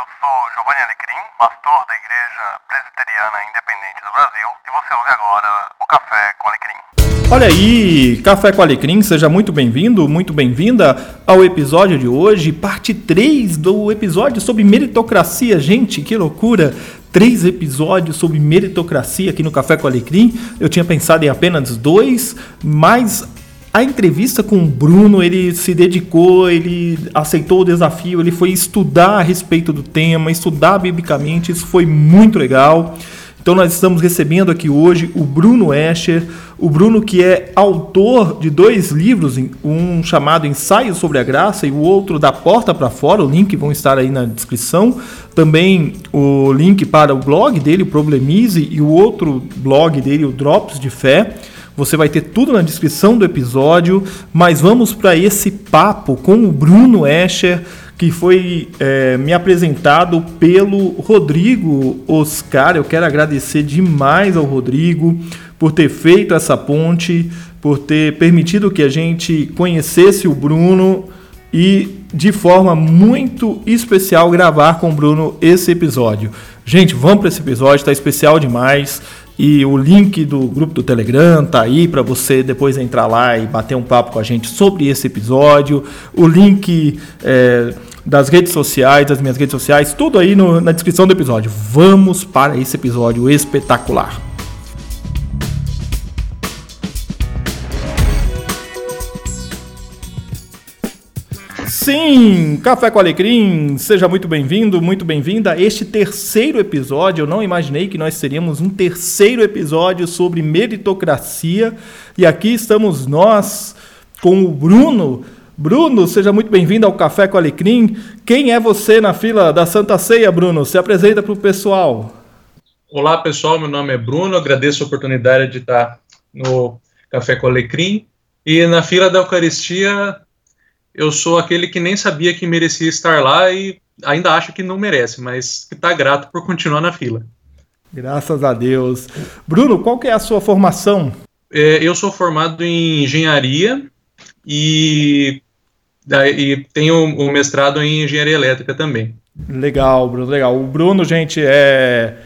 eu sou Giovanni Alecrim, pastor da Igreja Presbiteriana Independente do Brasil, e você ouve agora o Café com Alecrim. Olha aí, Café com Alecrim, seja muito bem-vindo, muito bem-vinda ao episódio de hoje, parte 3 do episódio sobre meritocracia. Gente, que loucura! Três episódios sobre meritocracia aqui no Café com Alecrim. Eu tinha pensado em apenas dois, mas a entrevista com o Bruno, ele se dedicou, ele aceitou o desafio, ele foi estudar a respeito do tema, estudar biblicamente, isso foi muito legal. Então nós estamos recebendo aqui hoje o Bruno Escher, o Bruno que é autor de dois livros, um chamado Ensaio sobre a Graça e o outro da Porta para Fora, o link vão estar aí na descrição. Também o link para o blog dele, o Problemize, e o outro blog dele, o Drops de Fé. Você vai ter tudo na descrição do episódio, mas vamos para esse papo com o Bruno Escher, que foi é, me apresentado pelo Rodrigo Oscar. Eu quero agradecer demais ao Rodrigo por ter feito essa ponte, por ter permitido que a gente conhecesse o Bruno e de forma muito especial gravar com o Bruno esse episódio. Gente, vamos para esse episódio, está especial demais. E o link do grupo do Telegram tá aí para você depois entrar lá e bater um papo com a gente sobre esse episódio. O link é, das redes sociais, das minhas redes sociais, tudo aí no, na descrição do episódio. Vamos para esse episódio espetacular. Sim, Café com Alecrim, seja muito bem-vindo, muito bem-vinda a este terceiro episódio. Eu não imaginei que nós teríamos um terceiro episódio sobre meritocracia. E aqui estamos nós com o Bruno. Bruno, seja muito bem-vindo ao Café com Alecrim. Quem é você na fila da Santa Ceia, Bruno? Se apresenta para o pessoal. Olá, pessoal. Meu nome é Bruno. Agradeço a oportunidade de estar no Café com Alecrim. E na fila da Eucaristia, eu sou aquele que nem sabia que merecia estar lá e ainda acho que não merece, mas que está grato por continuar na fila. Graças a Deus. Bruno, qual que é a sua formação? É, eu sou formado em engenharia e, e tenho o um mestrado em engenharia elétrica também. Legal, Bruno, legal. O Bruno, gente, é,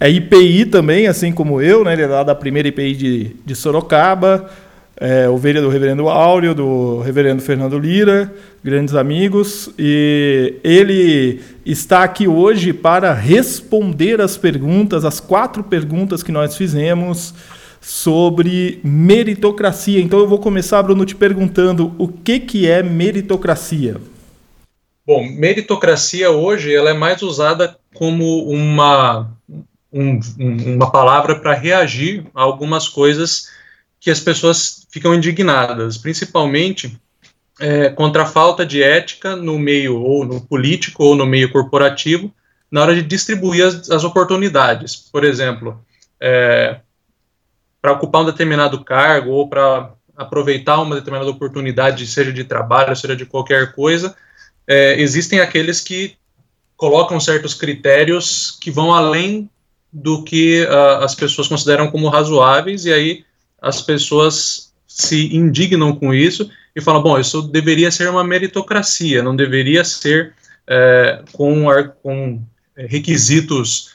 é IPI também, assim como eu, né? Ele é lá da primeira IPI de, de Sorocaba é, ovelha do reverendo Áureo, do reverendo Fernando Lira, grandes amigos, e ele está aqui hoje para responder as perguntas, as quatro perguntas que nós fizemos sobre meritocracia. Então eu vou começar, Bruno, te perguntando o que, que é meritocracia? Bom, meritocracia hoje ela é mais usada como uma, um, uma palavra para reagir a algumas coisas que as pessoas ficam indignadas, principalmente é, contra a falta de ética no meio ou no político ou no meio corporativo na hora de distribuir as, as oportunidades. Por exemplo, é, para ocupar um determinado cargo ou para aproveitar uma determinada oportunidade, seja de trabalho, seja de qualquer coisa, é, existem aqueles que colocam certos critérios que vão além do que uh, as pessoas consideram como razoáveis, e aí as pessoas se indignam com isso e falam: bom, isso deveria ser uma meritocracia, não deveria ser é, com, com requisitos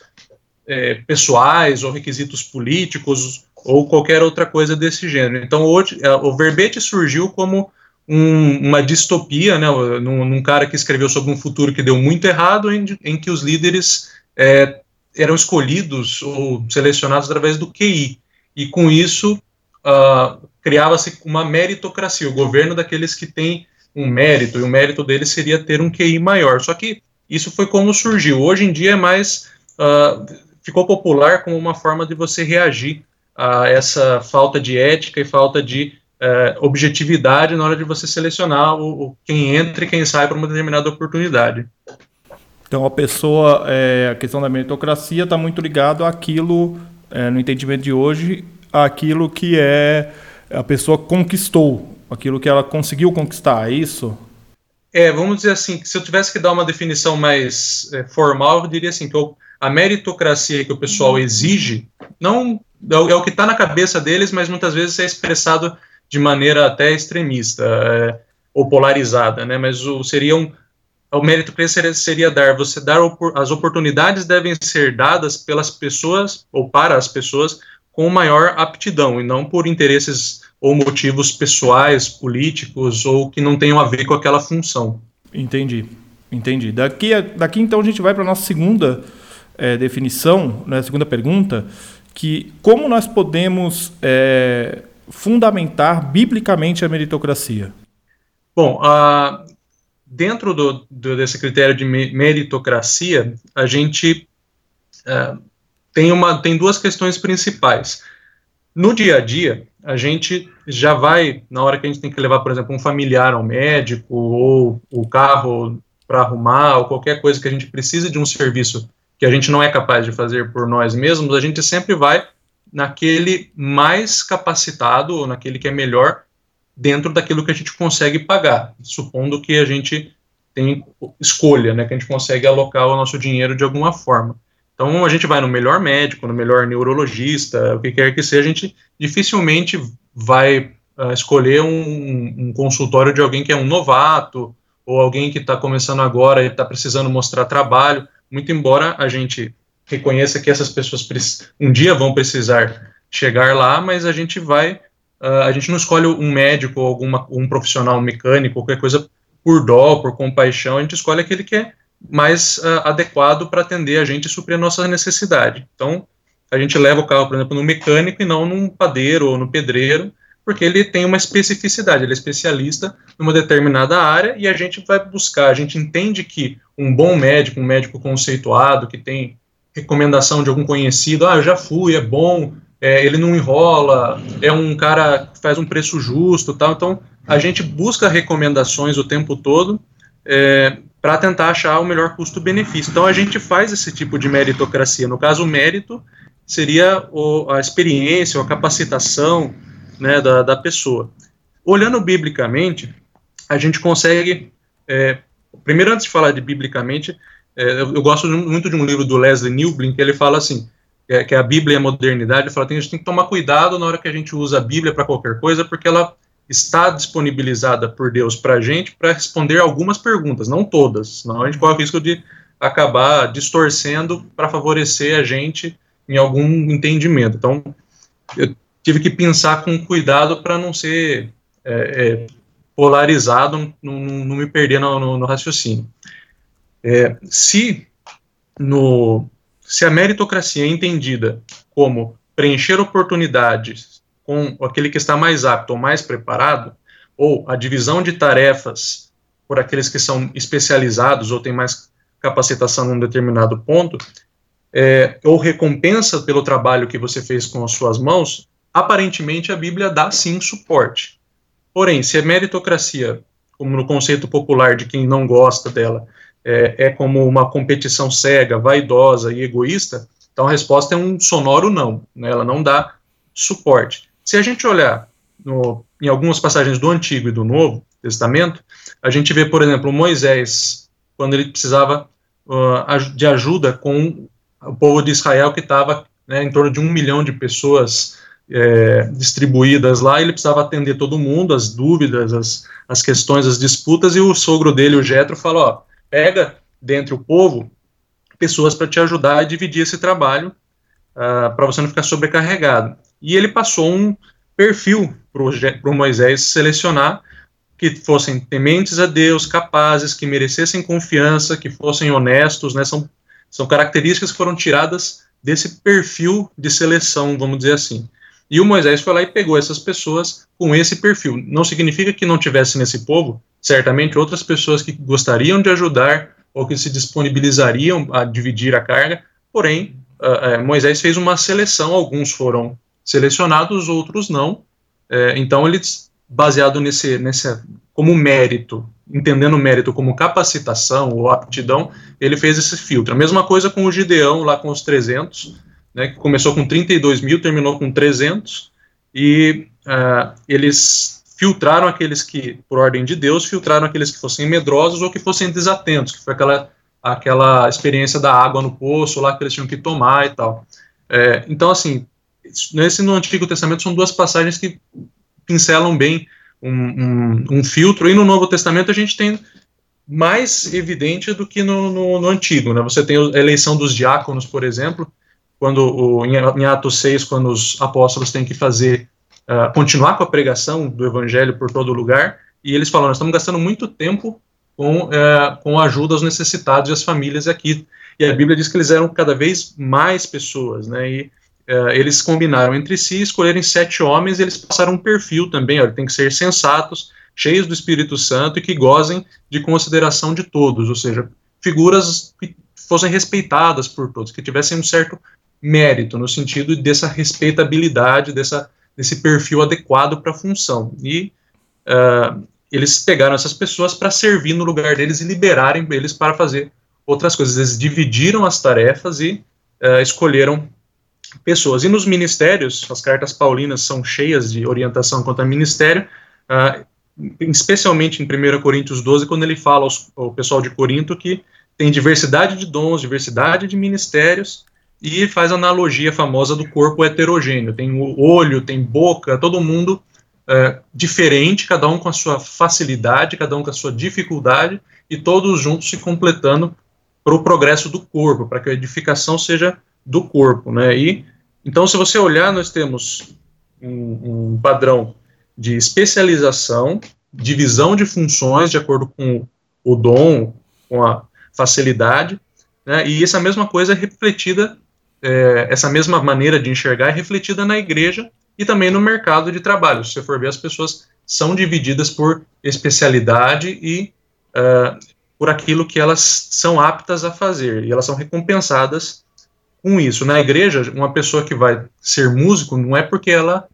é, pessoais ou requisitos políticos ou qualquer outra coisa desse gênero. Então, hoje, é, o verbete surgiu como um, uma distopia, né, num, num, cara que escreveu sobre um futuro que deu muito errado, em, em que os líderes é, eram escolhidos ou selecionados através do QI. E com isso, uh, criava-se uma meritocracia, o governo daqueles que têm um mérito, e o mérito deles seria ter um QI maior. Só que isso foi como surgiu. Hoje em dia é mais. Uh, ficou popular como uma forma de você reagir a essa falta de ética e falta de uh, objetividade na hora de você selecionar o, o quem entra e quem sai para uma determinada oportunidade. Então a pessoa, é, a questão da meritocracia está muito ligado àquilo, é, no entendimento de hoje, aquilo que é a pessoa conquistou, aquilo que ela conseguiu conquistar, é isso? É, vamos dizer assim, se eu tivesse que dar uma definição mais é, formal, eu diria assim, que a meritocracia que o pessoal exige, não é o, é que está na cabeça deles, mas muitas vezes é expressado de maneira até extremista é, ou polarizada, né? Mas o, seria um, o mérito seria, seria dar, você dar as oportunidades devem ser dadas pelas pessoas ou para as pessoas com maior aptidão e não por interesses ou motivos pessoais, políticos ou que não tenham a ver com aquela função. Entendi, entendi. Daqui, daqui então a gente vai para a nossa segunda é, definição, né, segunda pergunta, que como nós podemos é, fundamentar biblicamente a meritocracia? Bom, a, dentro do, do, desse critério de meritocracia, a gente é, tem, uma, tem duas questões principais. No dia a dia, a gente já vai, na hora que a gente tem que levar, por exemplo, um familiar ao médico, ou o carro para arrumar, ou qualquer coisa que a gente precisa de um serviço que a gente não é capaz de fazer por nós mesmos, a gente sempre vai naquele mais capacitado, ou naquele que é melhor dentro daquilo que a gente consegue pagar, supondo que a gente tem escolha, né, que a gente consegue alocar o nosso dinheiro de alguma forma. Então a gente vai no melhor médico, no melhor neurologista, o que quer que seja, a gente dificilmente vai uh, escolher um, um, consultório de alguém que é um novato ou alguém que está começando agora e está precisando mostrar trabalho. Muito embora a gente reconheça que essas pessoas um dia vão precisar chegar lá, mas a gente vai Uh, a gente não escolhe um médico ou alguma, um profissional mecânico, qualquer coisa por dó, por compaixão, a gente escolhe aquele que é mais uh, adequado para atender a gente e suprir a nossa necessidade. Então, a gente leva o carro, por exemplo, no mecânico e não num padeiro ou no pedreiro, porque ele tem uma especificidade, ele é especialista numa determinada área e a gente vai buscar, a gente entende que um bom médico, um médico conceituado, que tem recomendação de algum conhecido, ah, eu já fui, é bom, é, ele não enrola, é um cara que faz um preço justo, tal. Então a gente busca recomendações o tempo todo é, para tentar achar o melhor custo-benefício. Então a gente faz esse tipo de meritocracia. No caso, o mérito seria o, a experiência, a capacitação né, da, da pessoa. Olhando biblicamente, a gente consegue. É, primeiro, antes de falar de biblicamente, é, eu, eu, gosto muito de um livro do Leslie Newblin que ele fala assim: é, que é a Bíblia e a modernidade, ele fala que a gente tem que tomar cuidado na hora que a gente usa a Bíblia para qualquer coisa, porque ela está disponibilizada por Deus para a gente para responder algumas perguntas, não todas, senão a gente corre o risco de acabar distorcendo para favorecer a gente em algum entendimento. Então, eu tive que pensar com cuidado para não ser é, é, polarizado, não, não, me perder no, no, no raciocínio. É, se no, se a meritocracia é entendida como preencher oportunidades com aquele que está mais apto ou mais preparado, ou a divisão de tarefas por aqueles que são especializados ou têm mais capacitação num determinado ponto, é, ou recompensa pelo trabalho que você fez com as suas mãos, aparentemente a Bíblia dá sim suporte. Porém, se a meritocracia, como no conceito popular de quem não gosta dela, é, é como uma competição cega, vaidosa e egoísta, então a resposta é um sonoro não, né, ela não dá suporte. Se a gente olhar no, em algumas passagens do Antigo e do Novo Testamento, a gente vê, por exemplo, Moisés, quando ele precisava uh, de ajuda com o povo de Israel que estava né, em torno de um milhão de pessoas é, distribuídas lá, ele precisava atender todo mundo, as dúvidas, as, as questões, as disputas, e o sogro dele, o Jetro, falou, ó, pega dentre o povo pessoas para te ajudar a dividir esse trabalho, uh, ah, para você não ficar sobrecarregado. E ele passou um perfil para o Moisés selecionar que fossem tementes a Deus, capazes, que merecessem confiança, que fossem honestos, né? São, são características que foram tiradas desse perfil de seleção, vamos dizer assim. E o Moisés foi lá e pegou essas pessoas com esse perfil. Não significa que não tivesse nesse povo certamente outras pessoas que gostariam de ajudar ou que se disponibilizariam a dividir a carga, porém, uh, uh, Moisés fez uma seleção, alguns foram selecionados, outros não, uh, então ele, baseado nesse, nesse, como mérito, entendendo o mérito como capacitação ou aptidão, ele fez esse filtro. A mesma coisa com o Gideão, lá com os 300, né, que começou com 32 mil, terminou com 300, e uh, eles filtraram aqueles que, por ordem de Deus, filtraram aqueles que fossem medrosos ou que fossem desatentos, que foi aquela, aquela experiência da água no poço lá que eles tinham que tomar e tal. É, então, assim, nesse no Antigo Testamento são duas passagens que pincelam bem um, um, um, filtro, e no Novo Testamento a gente tem mais evidente do que no, no, no, antigo. Né? Você tem a eleição dos diáconos, por exemplo, quando o, em, Atos 6, quando os apóstolos têm que fazer, uh, continuar com a pregação do evangelho por todo lugar, e eles falam, nós estamos gastando muito tempo com, uh, com ajuda aos necessitados e às famílias aqui. E a Bíblia diz que eles eram cada vez mais pessoas, né, e uh, eles combinaram entre si, escolherem sete homens, e eles passaram um perfil também, olha, tem que ser sensatos, cheios do Espírito Santo e que gozem de consideração de todos, ou seja, figuras que fossem respeitadas por todos, que tivessem um certo mérito, no sentido dessa respeitabilidade, dessa, desse perfil adequado para a função. E uh, eles pegaram essas pessoas para servir no lugar deles e liberarem eles para fazer outras coisas. Eles dividiram as tarefas e uh, escolheram pessoas. E nos ministérios, as cartas paulinas são cheias de orientação quanto a ministério, uh, especialmente em 1 Coríntios 12, quando ele fala aos, ao pessoal de Corinto que tem diversidade de dons, diversidade de ministérios, e faz a analogia famosa do corpo heterogêneo. Tem o olho, tem boca, todo mundo é, diferente, cada um com a sua facilidade, cada um com a sua dificuldade, e todos juntos se completando para o progresso do corpo, para que a edificação seja do corpo. Né? E, então, se você olhar, nós temos um, um padrão de especialização, divisão de funções de acordo com o dom, com a facilidade, né, e essa mesma coisa é refletida é, essa mesma maneira de enxergar é refletida na igreja e também no mercado de trabalho. Se você for ver, as pessoas são divididas por especialidade e uh, por aquilo que elas são aptas a fazer, e elas são recompensadas com isso. Na igreja, uma pessoa que vai ser músico não é porque ela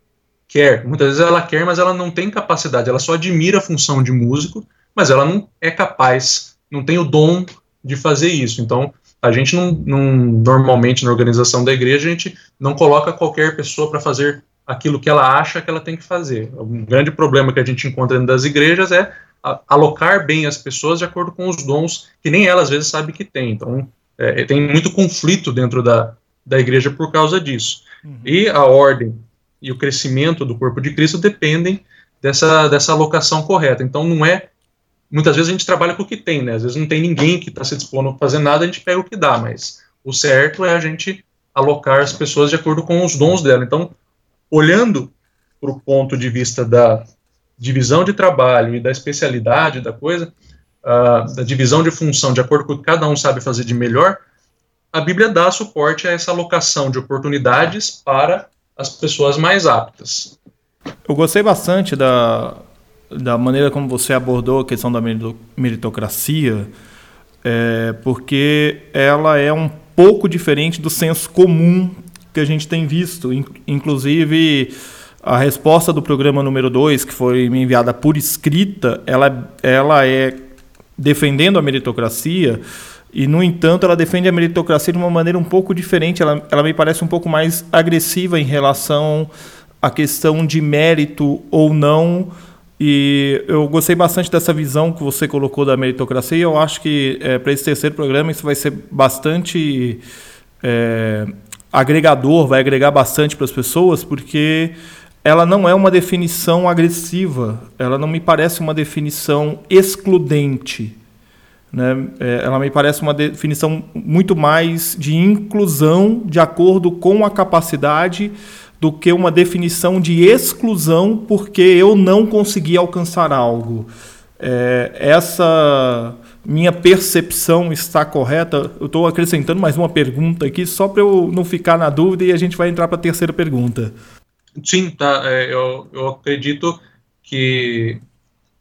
quer, muitas vezes ela quer, mas ela não tem capacidade, ela só admira a função de músico, mas ela não é capaz, não tem o dom de fazer isso. Então, a gente não, não, normalmente na organização da igreja a gente não coloca qualquer pessoa para fazer aquilo que ela acha que ela tem que fazer. Um grande problema que a gente encontra dentro das igrejas é alocar bem as pessoas de acordo com os dons que nem ela às vezes sabe que tem. Então é, tem muito conflito dentro da, da igreja por causa disso. Uhum. E a ordem e o crescimento do corpo de Cristo dependem dessa, dessa alocação correta. Então não é muitas vezes a gente trabalha com o que tem, né? Às vezes não tem ninguém que está se dispondo a fazer nada, a gente pega o que dá, mas o certo é a gente alocar as pessoas de acordo com os dons dela. Então, olhando para o ponto de vista da divisão de trabalho e da especialidade da coisa, da divisão de função de acordo com o que cada um sabe fazer de melhor, a Bíblia dá suporte a essa alocação de oportunidades para as pessoas mais aptas. Eu gostei bastante da, da maneira como você abordou a questão da meritocracia, é, porque ela é um pouco diferente do senso comum que a gente tem visto. Inclusive, a resposta do programa número 2, que foi me enviada por escrita, ela, ela é defendendo a meritocracia, e, no entanto, ela defende a meritocracia de uma maneira um pouco diferente. Ela, ela me parece um pouco mais agressiva em relação à questão de mérito ou não e eu gostei bastante dessa visão que você colocou da meritocracia. E eu acho que é, para esse terceiro programa isso vai ser bastante é, agregador, vai agregar bastante para as pessoas, porque ela não é uma definição agressiva, ela não me parece uma definição excludente. Né? É, ela me parece uma definição muito mais de inclusão de acordo com a capacidade do que uma definição de exclusão porque eu não consegui alcançar algo. É, essa minha percepção está correta? Eu estou acrescentando mais uma pergunta aqui, só para eu não ficar na dúvida e a gente vai entrar para a terceira pergunta. Sim, tá. É, eu, eu acredito que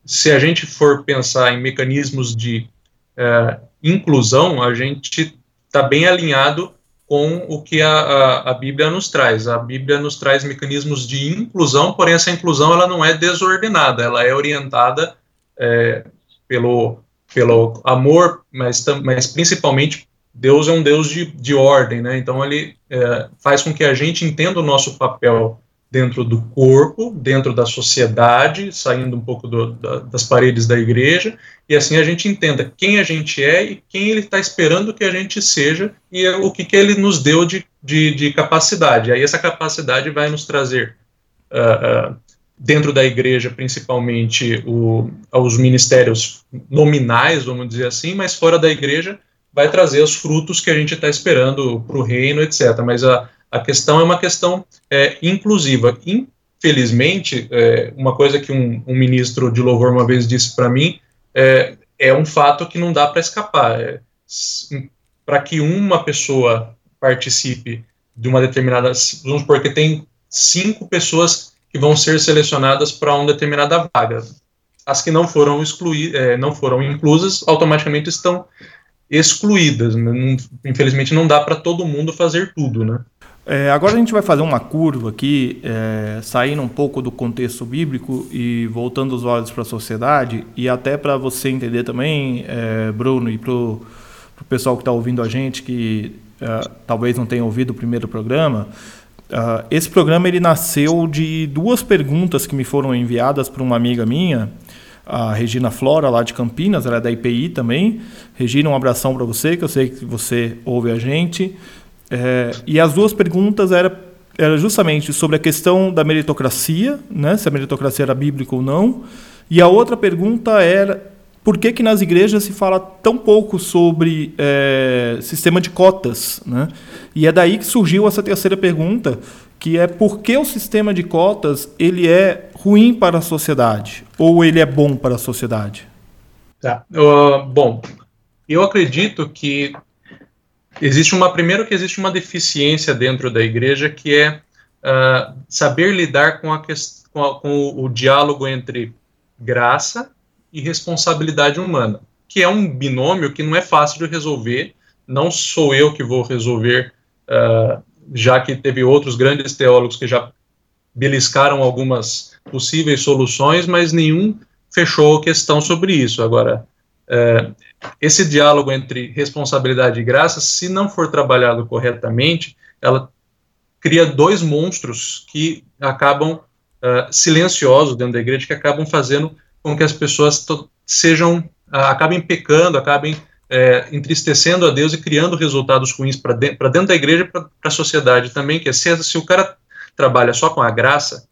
se a gente for pensar em mecanismos de é, inclusão, a gente está bem alinhado com o que a, a, a, Bíblia nos traz. A Bíblia nos traz mecanismos de inclusão, porém essa inclusão ela não é desordenada, ela é orientada é, pelo, pelo amor, mas, mas principalmente Deus é um Deus de, de ordem, né? Então ele é, faz com que a gente entenda o nosso papel dentro do corpo, dentro da sociedade, saindo um pouco do, da, das paredes da igreja, e assim a gente entenda quem a gente é e quem ele está esperando que a gente seja e o que, que ele nos deu de, de, de capacidade. Aí essa capacidade vai nos trazer uh, uh, dentro da igreja, principalmente o, os ministérios nominais, vamos dizer assim, mas fora da igreja vai trazer os frutos que a gente está esperando para o reino, etc. Mas a, a questão é uma questão é, inclusiva. Infelizmente, é, uma coisa que um, um, ministro de louvor uma vez disse para mim é, é, um fato que não dá para escapar. É, para que uma pessoa participe de uma determinada, vamos supor que tem cinco pessoas que vão ser selecionadas para uma determinada vaga. As que não foram excluídas, é, não foram inclusas, automaticamente estão excluídas. Né? Infelizmente, não dá para todo mundo fazer tudo, né? É, agora a gente vai fazer uma curva aqui, é, saindo um pouco do contexto bíblico e voltando os olhos para a sociedade, e até para você entender também, é, Bruno, e para o pessoal que está ouvindo a gente, que é, talvez não tenha ouvido o primeiro programa, uh, esse programa ele nasceu de duas perguntas que me foram enviadas por uma amiga minha, a Regina Flora, lá de Campinas, ela é da IPI também. Regina, um abração para você, que eu sei que você ouve a gente. É, e as duas perguntas eram era justamente sobre a questão da meritocracia, né, se a meritocracia era bíblica ou não. E a outra pergunta era por que, que nas igrejas se fala tão pouco sobre é, sistema de cotas. Né? E é daí que surgiu essa terceira pergunta, que é por que o sistema de cotas ele é ruim para a sociedade ou ele é bom para a sociedade? Tá. Uh, bom, eu acredito que Existe uma, primeiro que existe uma deficiência dentro da igreja que é uh, saber lidar com, a, com, a, com o, o, diálogo entre graça e responsabilidade humana, que é um binômio que não é fácil de resolver. Não sou eu que vou resolver, uh, já que teve outros grandes teólogos que já beliscaram algumas possíveis soluções, mas nenhum fechou questão sobre isso. Agora, é, esse diálogo entre responsabilidade e graça, se não for trabalhado corretamente, ela cria dois monstros que acabam uh, silenciosos dentro da igreja, que acabam fazendo com que as pessoas sejam, uh, acabem pecando, acabem é, entristecendo a Deus e criando resultados ruins para dentro, dentro, da igreja e para a sociedade também, que é se, se o cara trabalha só com a graça,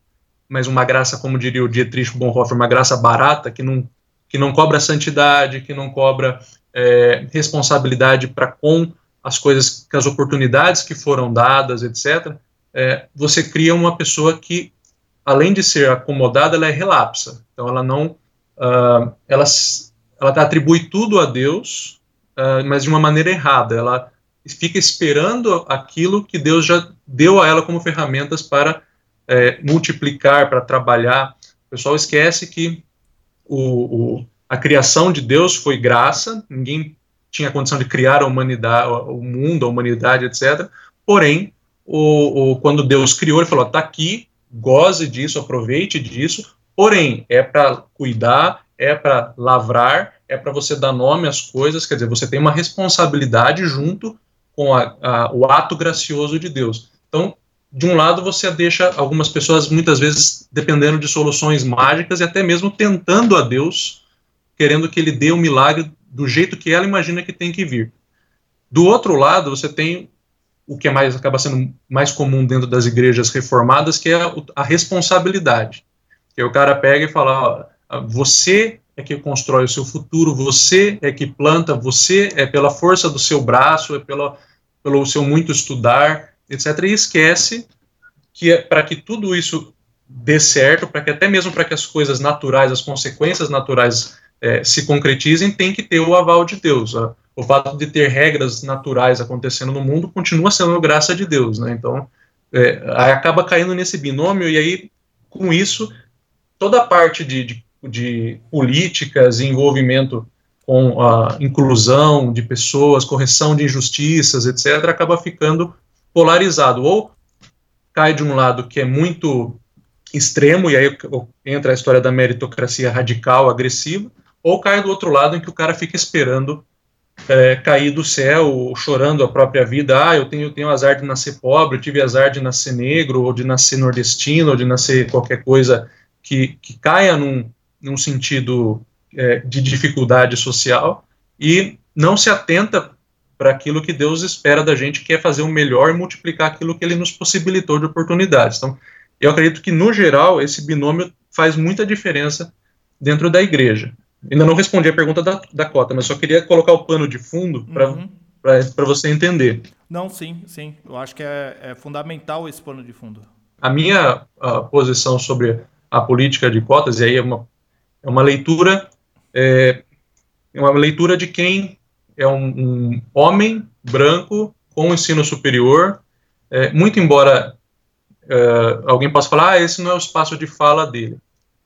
mas uma graça, como diria o Dietrich Bonhoeffer, uma graça barata, que não que não cobra santidade, que não cobra é, responsabilidade para com as coisas, as oportunidades que foram dadas, etc., é, você cria uma pessoa que, além de ser acomodada, ela é relapsa. Então, ela não. Uh, ela, ela atribui tudo a Deus, uh, mas de uma maneira errada. Ela fica esperando aquilo que Deus já deu a ela como ferramentas para é, multiplicar, para trabalhar. O pessoal esquece que o, o, a criação de Deus foi graça, ninguém tinha condição de criar a humanidade, o mundo, a humanidade, etc. Porém, o, o, quando Deus criou, ele falou: está aqui, goze disso, aproveite disso. Porém, é para cuidar, é para lavrar, é para você dar nome às coisas. Quer dizer, você tem uma responsabilidade junto com a, a, o ato gracioso de Deus. Então, de um lado você deixa algumas pessoas muitas vezes dependendo de soluções mágicas e até mesmo tentando a Deus, querendo que ele dê um milagre do jeito que ela imagina que tem que vir. Do outro lado, você tem o que é mais acaba sendo mais comum dentro das igrejas reformadas, que é a, responsabilidade. Que o cara pega e fala: ó, você é que constrói o seu futuro, você é que planta, você é pela força do seu braço, é pela, pelo seu muito estudar, etc. E esquece que é, para que tudo isso dê certo, para que até mesmo para que as coisas naturais, as consequências naturais é, se concretizem, tem que ter o aval de Deus. O fato de ter regras naturais acontecendo no mundo continua sendo graça de Deus, né? Então, é, acaba caindo nesse binômio e aí, com isso, toda a parte de, de, de políticas e envolvimento com a inclusão de pessoas, correção de injustiças, etc., acaba ficando polarizado. Ou cai de um lado que é muito extremo, e aí entra a história da meritocracia radical, agressiva, ou cai do outro lado em que o cara fica esperando é, cair do céu, chorando a própria vida. Ah, eu tenho, tenho azar de nascer pobre, eu tive azar de nascer negro, ou de nascer nordestino, ou de nascer qualquer coisa que, que caia num, num sentido é, de dificuldade social, e não se atenta para aquilo que Deus espera da gente, que é fazer o melhor e multiplicar aquilo que Ele nos possibilitou de oportunidades. Então, eu acredito que, no geral, esse binômio faz muita diferença dentro da igreja. Ainda não respondi a pergunta da, da cota, mas só queria colocar o pano de fundo para uhum. você entender. Não, sim, sim. Eu acho que é, é fundamental esse pano de fundo. A minha a posição sobre a política de cotas, e aí é uma, é uma leitura é, é uma leitura de quem é um, um homem branco com ensino superior, é, muito embora é, alguém possa falar, ah, esse não é o espaço de fala dele.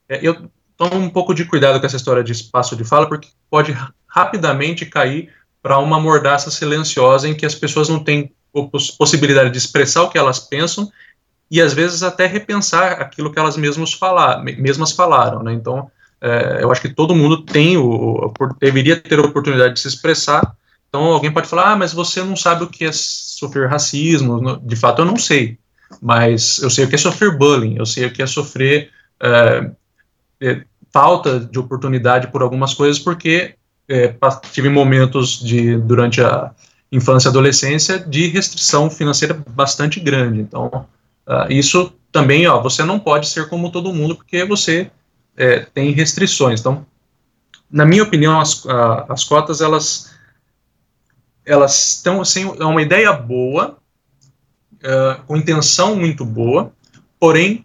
É, eu tomo um pouco de cuidado com essa história de espaço de fala, porque pode rapidamente cair para uma mordaça silenciosa em que as pessoas não têm possibilidade de expressar o que elas pensam e às vezes até repensar aquilo que elas mesmas, falar, mesmas falaram, né? Então, é, eu acho que todo mundo tem o, deveria ter a oportunidade de se expressar. Então alguém pode falar, ah, mas você não sabe o que é sofrer racismo. De fato, eu não sei, mas eu sei o que é sofrer bullying, eu sei o que é sofrer é, é, falta de oportunidade por algumas coisas, porque é, tive momentos de durante a infância e adolescência de restrição financeira bastante grande. Então, uh, isso também, ó, você não pode ser como todo mundo, porque você é, tem restrições. Então, na minha opinião, as, a, as cotas elas elas estão assim, é uma ideia boa, uh, com intenção muito boa, porém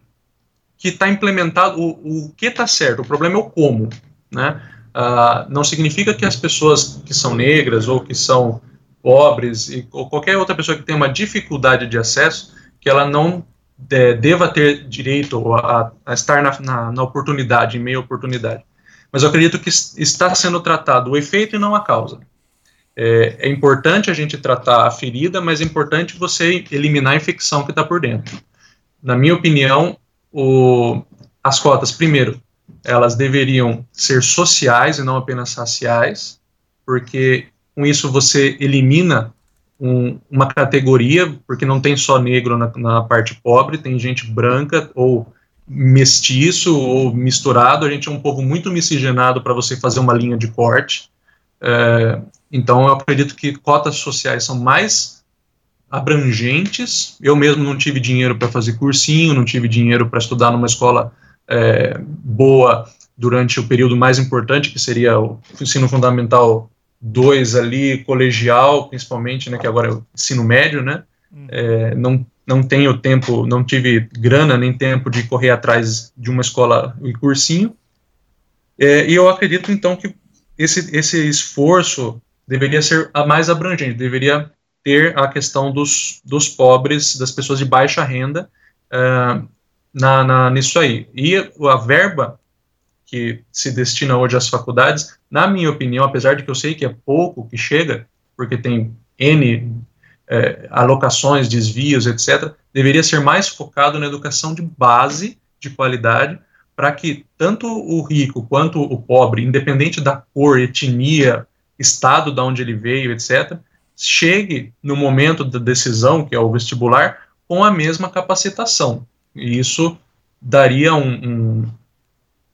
que está implementado o, o que está certo. O problema é o como, né? Uh, não significa que as pessoas que são negras ou que são pobres e, ou qualquer outra pessoa que tem uma dificuldade de acesso que ela não de, deva ter direito a, a estar na, na, na, oportunidade, em meio à oportunidade. Mas eu acredito que está sendo tratado o efeito e não a causa. É, é importante a gente tratar a ferida, mas é importante você eliminar a infecção que está por dentro. Na minha opinião, o, as cotas, primeiro, elas deveriam ser sociais e não apenas raciais, porque com isso você elimina um, uma categoria, porque não tem só negro na, na, parte pobre, tem gente branca ou mestiço ou misturado. A gente é um povo muito miscigenado para você fazer uma linha de corte. É, então, eu acredito que cotas sociais são mais abrangentes. Eu mesmo não tive dinheiro para fazer cursinho, não tive dinheiro para estudar numa escola é, boa durante o período mais importante, que seria o ensino fundamental dois ali, colegial, principalmente, né, que agora é o ensino médio, né, hum. é, não, não tenho tempo, não tive grana nem tempo de correr atrás de uma escola e cursinho, é, e eu acredito, então, que esse, esse esforço deveria ser a mais abrangente, deveria ter a questão dos, dos pobres, das pessoas de baixa renda, uh, na, na, nisso aí. E a verba que se destina hoje às faculdades, na minha opinião, apesar de que eu sei que é pouco que chega, porque tem N é, alocações, desvios, etc., deveria ser mais focado na educação de base, de qualidade, para que tanto o rico quanto o pobre, independente da cor, etnia, estado de onde ele veio, etc., chegue no momento da decisão, que é o vestibular, com a mesma capacitação. E isso daria um, um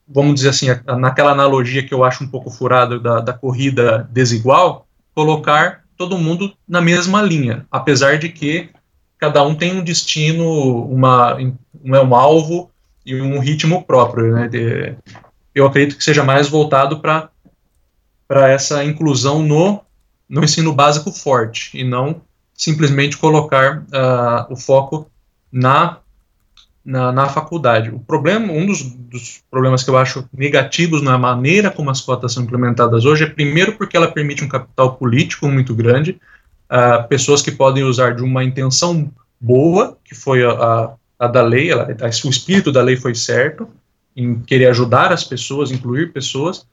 vamos dizer assim, naquela analogia que eu acho um pouco furada da, da corrida desigual, colocar todo mundo na mesma linha, apesar de que cada um tem um destino, uma, um, é um alvo e um ritmo próprio. Né? De, eu acredito que seja mais voltado para essa inclusão no, no ensino básico forte e não simplesmente colocar uh, o foco na na, na faculdade. O problema, um dos, dos, problemas que eu acho negativos na maneira como as cotas são implementadas hoje é primeiro porque ela permite um capital político muito grande, uh, pessoas que podem usar de uma intenção boa, que foi a, a, a da lei, ela, o espírito da lei foi certo, em querer ajudar as pessoas, incluir pessoas,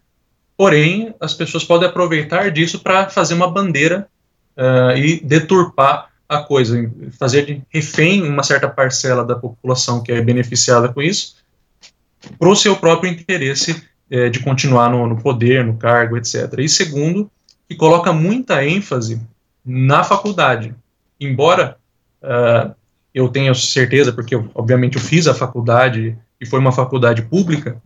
porém as pessoas podem aproveitar disso para fazer uma bandeira uh, e deturpar a coisa, fazer de refém uma certa parcela da população que é beneficiada com isso, para o seu próprio interesse é, de continuar no, no, poder, no cargo, etc. E segundo, que coloca muita ênfase na faculdade. Embora uh, eu tenha certeza, porque eu, obviamente eu fiz a faculdade e foi uma faculdade pública,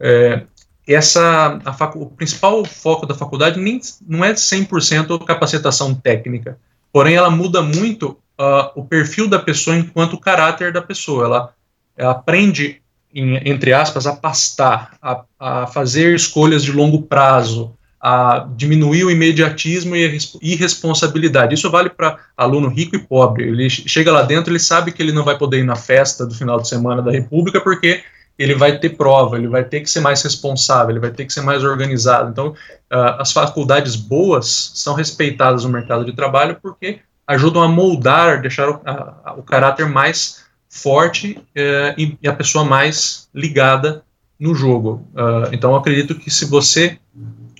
é, essa facu, o principal foco da faculdade nem, não é 100% capacitação técnica, porém ela muda muito uh, o perfil da pessoa enquanto o caráter da pessoa. Ela, ela aprende em, entre aspas, a pastar, a, a fazer escolhas de longo prazo, a diminuir o imediatismo e a irresponsabilidade. Isso vale para aluno rico e pobre. Ele chega lá dentro, ele sabe que ele não vai poder ir na festa do final de semana da República porque ele vai ter prova, ele vai ter que ser mais responsável, ele vai ter que ser mais organizado. Então, uh, as faculdades boas são respeitadas no mercado de trabalho porque ajudam a moldar, deixar o, a, o caráter mais forte uh, e, a pessoa mais ligada no jogo. Uh, então, acredito que se você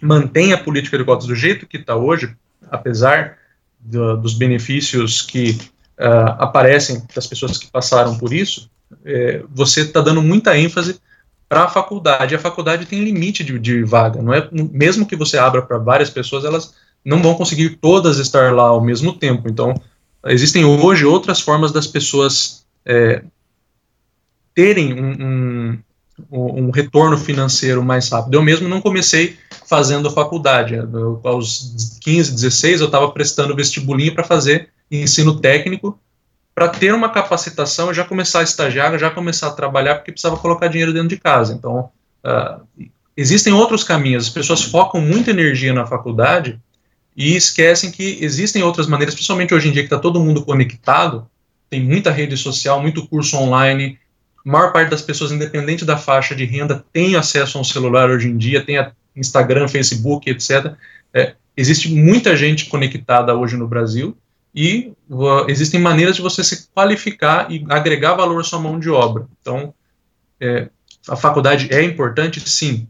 mantém a política de cotas do jeito que está hoje, apesar do, dos benefícios que uh, aparecem das pessoas que passaram por isso, é, você está dando muita ênfase para a faculdade. A faculdade tem limite de, de vaga, não é? Mesmo que você abra para várias pessoas, elas não vão conseguir todas estar lá ao mesmo tempo. Então, existem hoje outras formas das pessoas é, terem um, um, um, retorno financeiro mais rápido. Eu mesmo não comecei fazendo faculdade. Eu, aos 15, 16, eu estava prestando vestibulinho para fazer ensino técnico para ter uma capacitação, já começar a estagiar, já começar a trabalhar, porque precisava colocar dinheiro dentro de casa. Então, uh, existem outros caminhos. As pessoas focam muita energia na faculdade e esquecem que existem outras maneiras, principalmente hoje em dia que está todo mundo conectado, tem muita rede social, muito curso online. A maior parte das pessoas, independente da faixa de renda, tem acesso a um celular hoje em dia, tem Instagram, Facebook, etc. É, existe muita gente conectada hoje no Brasil e uh, existem maneiras de você se qualificar e agregar valor à sua mão de obra. Então, é, a faculdade é importante, sim,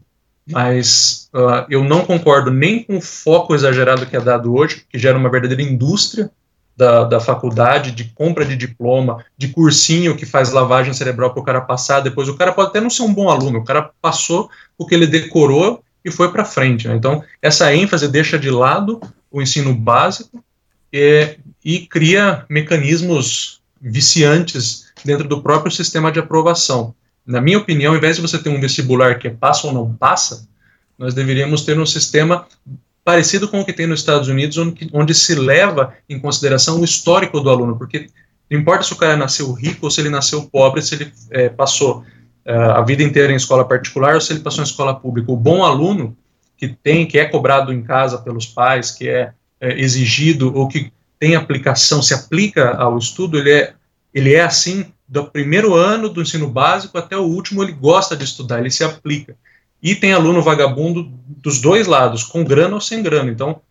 mas uh, eu não concordo nem com o foco exagerado que é dado hoje, que gera uma verdadeira indústria da, da faculdade, de compra de diploma, de cursinho que faz lavagem cerebral para o cara passar, depois o cara pode até não ser um bom aluno, o cara passou porque ele decorou e foi para frente. Né? Então, essa ênfase deixa de lado o ensino básico e, e cria mecanismos viciantes dentro do próprio sistema de aprovação. Na minha opinião, ao invés de você ter um vestibular que é passa ou não passa, nós deveríamos ter um sistema parecido com o que tem nos Estados Unidos, onde, onde se leva em consideração o histórico do aluno, porque não importa se o cara nasceu rico ou se ele nasceu pobre, se ele é, passou é, a vida inteira em escola particular ou se ele passou em escola pública. O bom aluno que tem, que é cobrado em casa pelos pais, que é é, exigido ou que tem aplicação, se aplica ao estudo, ele é, ele é assim do primeiro ano do ensino básico até o último, ele gosta de estudar, ele se aplica. E tem aluno vagabundo dos dois lados, com grana ou sem grana. Então,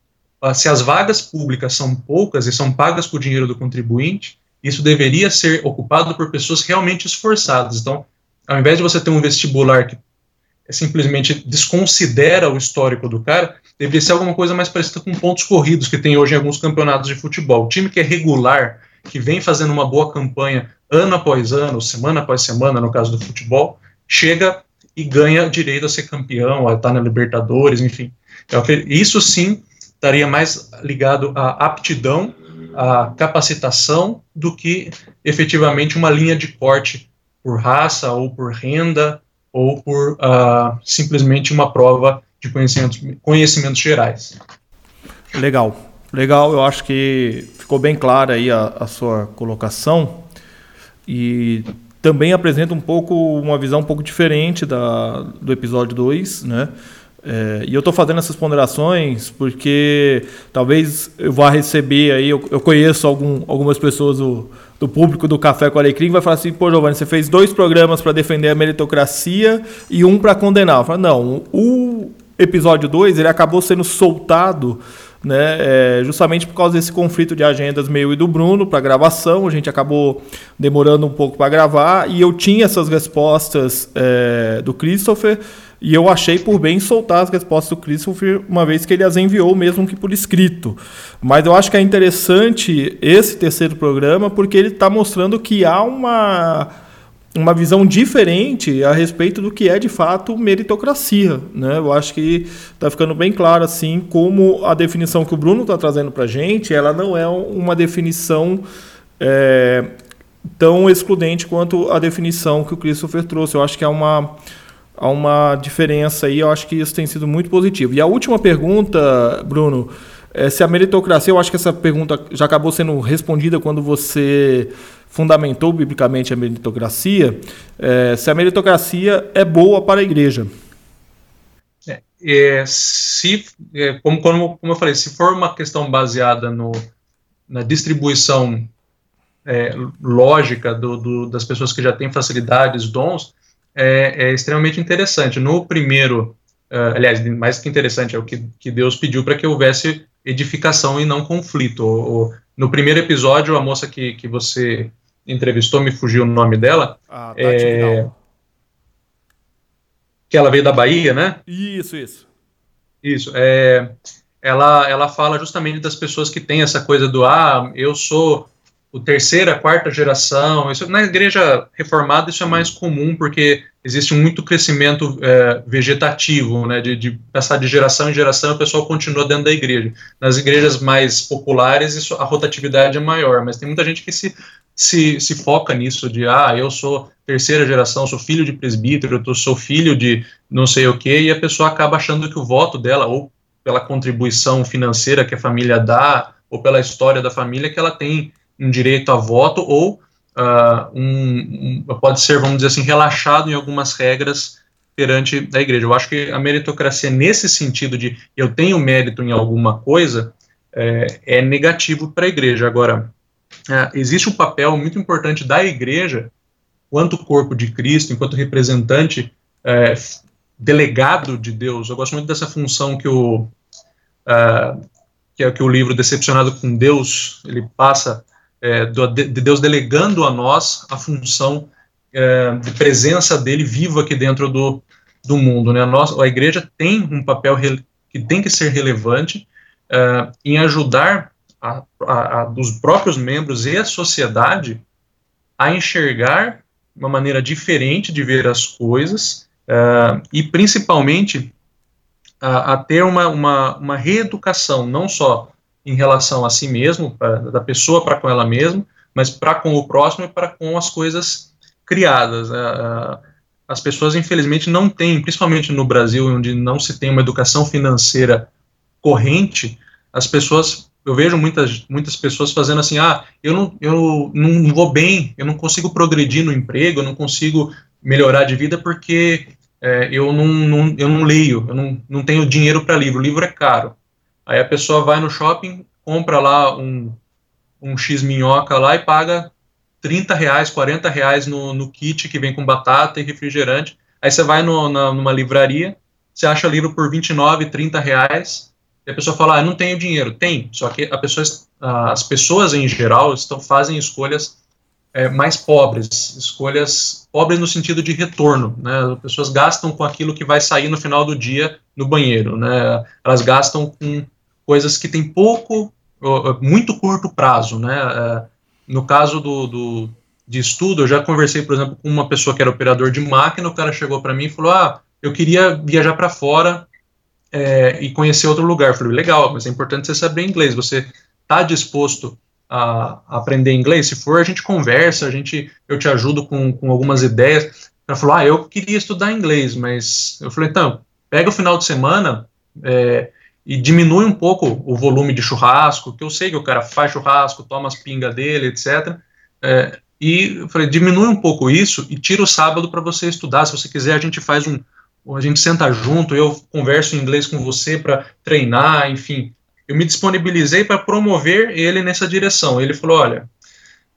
ah, se as vagas públicas são poucas e são pagas com o dinheiro do contribuinte, isso deveria ser ocupado por pessoas realmente esforçadas. Então, ao invés de você ter um vestibular que simplesmente desconsidera o histórico do cara, deveria ser alguma coisa mais parecida com pontos corridos que tem hoje em alguns campeonatos de futebol. O time que é regular, que vem fazendo uma boa campanha ano após ano, semana após semana, no caso do futebol, chega e ganha direito a ser campeão, a estar na Libertadores, enfim. Isso sim estaria mais ligado à aptidão, à capacitação, do que efetivamente uma linha de corte por raça ou por renda ou por uh, simplesmente uma prova de conhecimentos, conhecimentos gerais. Legal, legal. Eu acho que ficou bem clara aí a, a sua colocação e também apresenta um pouco uma visão um pouco diferente da, do episódio 2, né? É, e eu estou fazendo essas ponderações porque talvez eu vá receber aí, eu, eu conheço algum, algumas pessoas do, do público do Café com Alecrim vai falar assim, pô, Giovanni, você fez dois programas para defender a meritocracia e um para condenar. Eu falo, não, o episódio 2 ele acabou sendo soltado né, é, justamente por causa desse conflito de agendas meu e do Bruno para gravação, a gente acabou demorando um pouco para gravar e eu tinha essas respostas é, do Christopher e eu achei por bem soltar as respostas do Christopher, uma vez que ele as enviou, mesmo que por escrito. Mas eu acho que é interessante esse terceiro programa, porque ele está mostrando que há uma, uma visão diferente a respeito do que é de fato meritocracia. Né? Eu acho que está ficando bem claro assim como a definição que o Bruno está trazendo para a gente, ela não é uma definição. É, tão excludente quanto a definição que o Christopher trouxe. Eu acho que é uma há uma diferença aí, eu acho que isso tem sido muito positivo. E a última pergunta, Bruno, É, se a meritocracia, eu acho que essa pergunta já acabou sendo respondida quando você fundamentou biblicamente a meritocracia. É, se a meritocracia é boa para a igreja. É, é se, é, como, como, como eu falei, se for uma questão baseada no, na distribuição é, lógica do, do, das pessoas que já têm facilidades, dons, é, é extremamente interessante. No primeiro, uh, aliás, mais que interessante, é o que, que Deus pediu para que houvesse edificação e não conflito. O, o, no primeiro episódio, a moça que, que você entrevistou, me fugiu o nome dela. Ah, é, que ela veio da Bahia, né? Isso, isso. Isso. É, ela, ela fala justamente das pessoas que têm essa coisa do ah, eu sou o terceira, quarta geração. Isso, na igreja reformada isso é mais comum porque existe muito crescimento é, vegetativo, né, de, de, passar de geração em geração, o pessoal continua dentro da igreja. Nas igrejas mais populares isso, a rotatividade é maior, mas tem muita gente que se, se, se foca nisso de ah, eu sou terceira geração, sou filho de presbítero, eu sou filho de não sei o que, e a pessoa acaba achando que o voto dela ou pela contribuição financeira que a família dá, ou pela história da família, que ela tem um direito a voto, ou uh, um, um, pode ser, vamos dizer assim, relaxado em algumas regras perante a igreja. Eu acho que a meritocracia, nesse sentido de eu tenho mérito em alguma coisa, é, é negativo para a igreja. Agora, uh, existe um papel muito importante da igreja, quanto corpo de Cristo, enquanto representante é, delegado de Deus. Eu gosto muito dessa função que o uh, que é que o livro Decepcionado com Deus ele passa é, do, de Deus delegando a nós a função é, de presença dele viva aqui dentro do, do mundo. Né? A, nossa, a igreja tem um papel que tem que ser relevante é, em ajudar a, a, a, dos próprios membros e a sociedade a enxergar uma maneira diferente de ver as coisas é, e principalmente a, a ter uma, uma, uma, reeducação, não só em relação a si mesmo, pra, da pessoa para com ela mesma, mas para com o próximo e para com as coisas criadas. as pessoas, infelizmente, não têm, principalmente no Brasil, onde não se tem uma educação financeira corrente, as pessoas, eu vejo muitas, muitas pessoas fazendo assim, ah, eu não, eu não vou bem, eu não consigo progredir no emprego, eu não consigo melhorar de vida porque é, eu, não, não, eu não leio, eu não, não tenho dinheiro para livro, o livro é caro. Aí a pessoa vai no shopping, compra lá um, um X minhoca lá e paga 30 reais, 40 reais no, no kit que vem com batata e refrigerante. Aí você vai no, na, numa livraria, você acha livro por 29, 30 reais, e a pessoa fala, ah, não tenho dinheiro. Tem, só que a pessoa, as pessoas em geral estão, fazem escolhas é, mais pobres, escolhas pobres no sentido de retorno, né? As pessoas gastam com aquilo que vai sair no final do dia no banheiro, né? Elas gastam com coisas que têm pouco, muito curto prazo, né? É, no caso do, do, de estudo, eu já conversei, por exemplo, com uma pessoa que era operador de máquina, o cara chegou para mim e falou, ah, eu queria viajar para fora é, e conhecer outro lugar. Eu falei, legal, mas é importante você saber inglês, você está disposto a, aprender inglês? Se for, a gente conversa, a gente, eu te ajudo com, com algumas ideias. Ela falou, ah, eu queria estudar inglês, mas eu falei, então, pega o final de semana é, e diminui um pouco o volume de churrasco, que eu sei que o cara faz churrasco, toma as pingas dele, etc. É, e eu falei, diminui um pouco isso e tira o sábado para você estudar. Se você quiser, a gente faz um, a gente senta junto, eu converso em inglês com você para treinar, enfim eu me disponibilizei para promover ele nessa direção. Ele falou: olha,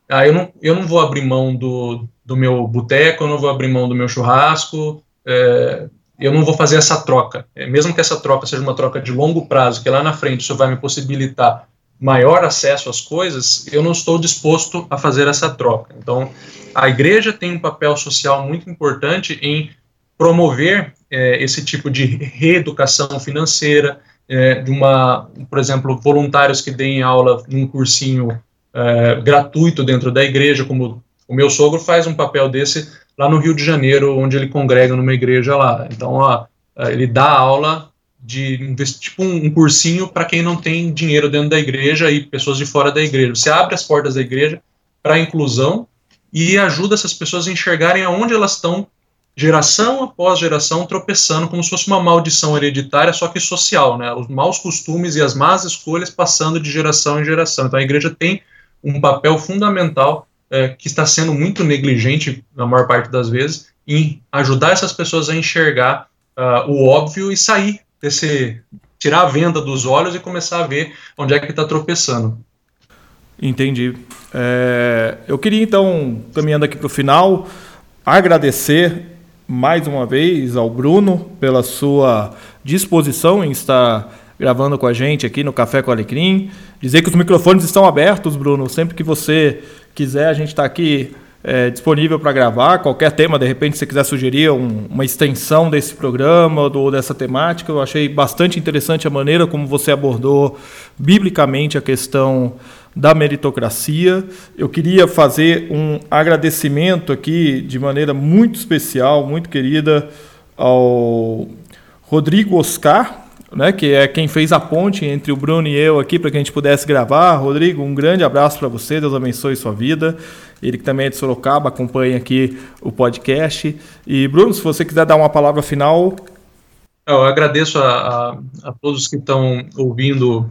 ah, eu, não, eu não vou abrir mão do, do meu boteco, eu não vou abrir mão do meu churrasco, é, eu não vou fazer essa troca. É, mesmo que essa troca seja uma troca de longo prazo, que lá na frente isso vai me possibilitar maior acesso às coisas, eu não estou disposto a fazer essa troca. Então, a igreja tem um papel social muito importante em promover é, esse tipo de reeducação financeira, é, de uma, por exemplo, voluntários que deem aula num cursinho é, gratuito dentro da igreja, como o meu sogro faz um papel desse lá no Rio de Janeiro, onde ele congrega numa igreja lá. Então, ó, ele dá aula de tipo um, cursinho para quem não tem dinheiro dentro da igreja e pessoas de fora da igreja. Você abre as portas da igreja para inclusão e ajuda essas pessoas a enxergarem aonde elas estão geração após geração tropeçando como se fosse uma maldição hereditária, só que social, né? Os maus costumes e as más escolhas passando de geração em geração. Então a igreja tem um papel fundamental é, que está sendo muito negligente na maior parte das vezes em ajudar essas pessoas a enxergar uh, o óbvio e sair desse tirar a venda dos olhos e começar a ver onde é que está tropeçando. Entendi. É, eu queria então, caminhando aqui para o final, agradecer mais uma vez ao Bruno pela sua disposição em estar gravando com a gente aqui no Café com Alecrim. Dizer que os microfones estão abertos, Bruno. Sempre que você quiser, a gente está aqui é, disponível para gravar. Qualquer tema, de repente, se você quiser sugerir um, uma extensão desse programa ou dessa temática, eu achei bastante interessante a maneira como você abordou biblicamente a questão da meritocracia. Eu queria fazer um agradecimento aqui de maneira muito especial, muito querida, ao Rodrigo Oscar, né, que é quem fez a ponte entre o Bruno e eu aqui para que a gente pudesse gravar. Rodrigo, um grande abraço para você, Deus abençoe sua vida. Ele que também é de Sorocaba, acompanha aqui o podcast. E Bruno, se você quiser dar uma palavra final. Eu agradeço a, a, a todos que estão ouvindo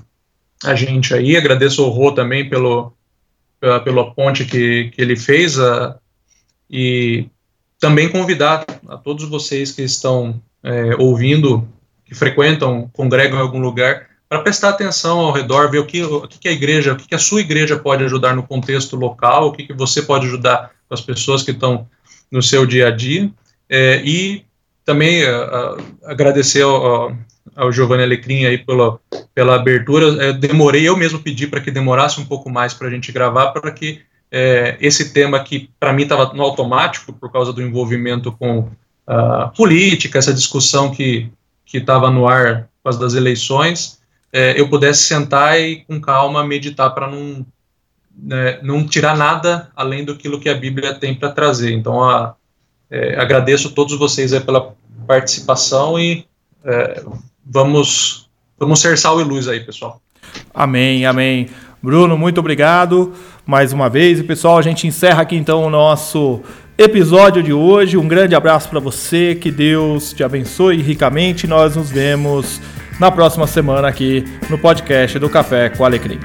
a gente aí. Agradeço ao Rô também pelo, pela, pela ponte que, que ele fez. A, e também convidar a todos vocês que estão é, ouvindo, que frequentam, congregam em algum lugar, para prestar atenção ao redor, ver o que, o que a igreja, o que a sua igreja pode ajudar no contexto local, o que, que você pode ajudar as pessoas que estão no seu dia a dia. É, e também uh, uh, agradecer ao, ao Giovanni Alecrim aí pela, pela abertura. Eu demorei, eu mesmo pedi para que demorasse um pouco mais para a gente gravar, para que é, esse tema que para mim estava no automático por causa do envolvimento com a política, essa discussão que que estava no ar causa das eleições, é, eu pudesse sentar e com calma meditar para não né, não tirar nada além do que a Bíblia tem para trazer. Então, a, é, agradeço a todos vocês pela participação e é, vamos, vamos ser sal e luz aí, pessoal. Amém, amém. Bruno, muito obrigado mais uma vez. E pessoal, a gente encerra aqui então o nosso episódio de hoje. Um grande abraço para você, que Deus te abençoe ricamente. Nós nos vemos na próxima semana aqui no podcast do Café com Alecrim.